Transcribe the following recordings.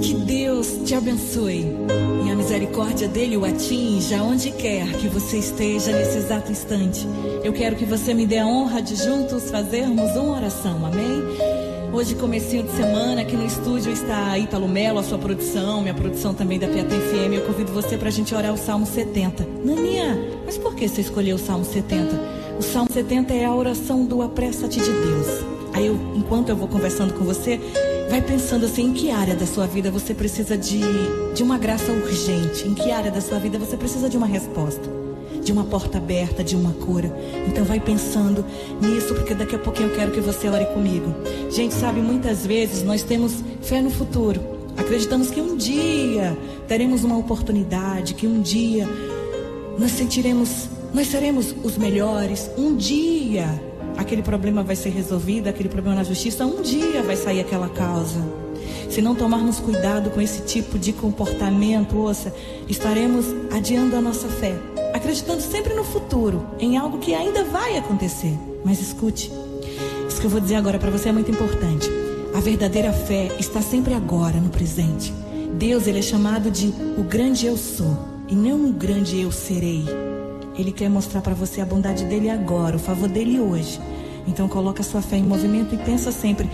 Que Deus te abençoe e a misericórdia dele o atinja onde quer que você esteja nesse exato instante. Eu quero que você me dê a honra de juntos fazermos uma oração, amém? Hoje, comecinho de semana, aqui no estúdio está Ítalo Melo, a sua produção, minha produção também da Piata FM. Eu convido você para a gente orar o Salmo 70. Naninha, mas por que você escolheu o Salmo 70? O Salmo 70 é a oração do apressa-te de Deus. Aí, eu, enquanto eu vou conversando com você, Vai pensando assim, em que área da sua vida você precisa de, de uma graça urgente? Em que área da sua vida você precisa de uma resposta? De uma porta aberta, de uma cura. Então vai pensando nisso, porque daqui a pouquinho eu quero que você ore comigo. Gente, sabe, muitas vezes nós temos fé no futuro. Acreditamos que um dia teremos uma oportunidade, que um dia nós sentiremos, nós seremos os melhores. Um dia aquele problema vai ser resolvido, aquele problema na justiça, um dia vai sair aquela causa. Se não tomarmos cuidado com esse tipo de comportamento, ouça, estaremos adiando a nossa fé, acreditando sempre no futuro, em algo que ainda vai acontecer. Mas escute, isso que eu vou dizer agora para você é muito importante. A verdadeira fé está sempre agora, no presente. Deus, ele é chamado de o grande eu sou, e não o grande eu serei. Ele quer mostrar para você a bondade dele agora, o favor dele hoje. Então coloca sua fé em movimento e pensa sempre,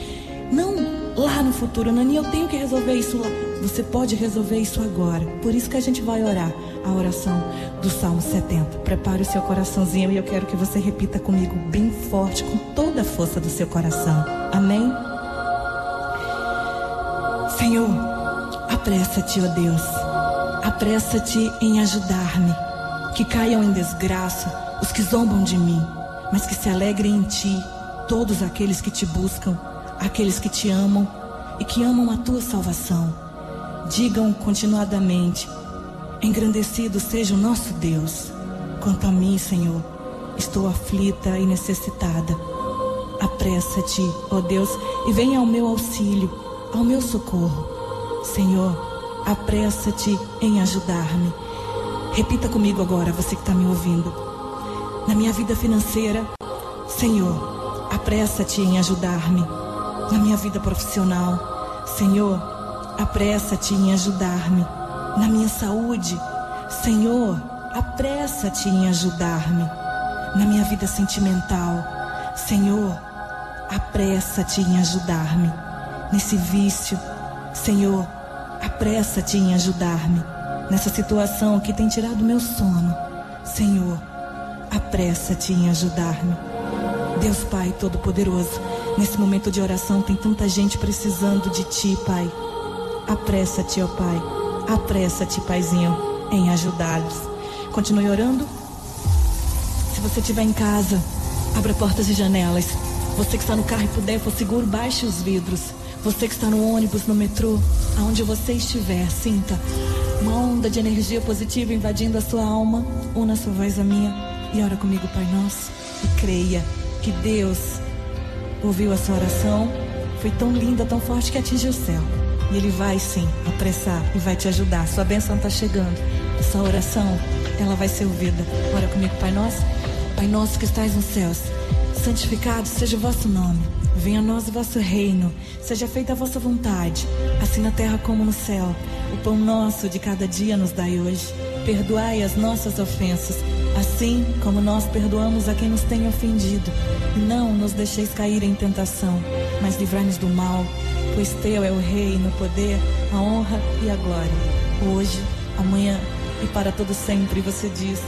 não lá no futuro, Nani, eu tenho que resolver isso lá. Você pode resolver isso agora. Por isso que a gente vai orar a oração do Salmo 70. Prepare o seu coraçãozinho e eu quero que você repita comigo bem forte, com toda a força do seu coração. Amém? Senhor, apressa-te, ó Deus. Apressa-te em ajudar-me que caiam em desgraça os que zombam de mim, mas que se alegrem em ti todos aqueles que te buscam, aqueles que te amam e que amam a tua salvação. Digam continuadamente: Engrandecido seja o nosso Deus. Quanto a mim, Senhor, estou aflita e necessitada. Apressa-te, ó Deus, e venha ao meu auxílio, ao meu socorro. Senhor, apressa-te em ajudar-me Repita comigo agora, você que está me ouvindo. Na minha vida financeira, Senhor, apressa-te em ajudar-me. Na minha vida profissional, Senhor, apressa-te em ajudar-me. Na minha saúde, Senhor, apressa-te em ajudar-me. Na minha vida sentimental, Senhor, apressa-te em ajudar-me. Nesse vício, Senhor, apressa-te em ajudar-me nessa situação que tem tirado meu sono. Senhor, apressa-te em ajudar-me. Deus Pai Todo-Poderoso, nesse momento de oração tem tanta gente precisando de Ti, Pai. Apressa-te, ó Pai. Apressa-te, Paizinho, em ajudá-los. Continue orando. Se você estiver em casa, abra portas e janelas. Você que está no carro e puder, for seguro, baixe os vidros. Você que está no ônibus, no metrô, aonde você estiver, sinta uma onda de energia positiva invadindo a sua alma. Una sua voz a minha e ora comigo, Pai Nosso. E creia que Deus ouviu a sua oração. Foi tão linda, tão forte que atingiu o céu. E Ele vai sim apressar e vai te ajudar. Sua bênção está chegando. Essa oração, ela vai ser ouvida. Ora comigo, Pai Nosso. Pai Nosso que estais nos céus, santificado seja o vosso nome. Venha a nós o vosso reino, seja feita a vossa vontade, assim na terra como no céu. O pão nosso de cada dia nos dai hoje. Perdoai as nossas ofensas, assim como nós perdoamos a quem nos tem ofendido. Não nos deixeis cair em tentação, mas livrai-nos do mal, pois teu é o reino, o poder, a honra e a glória. Hoje, amanhã e para todo sempre, você diz.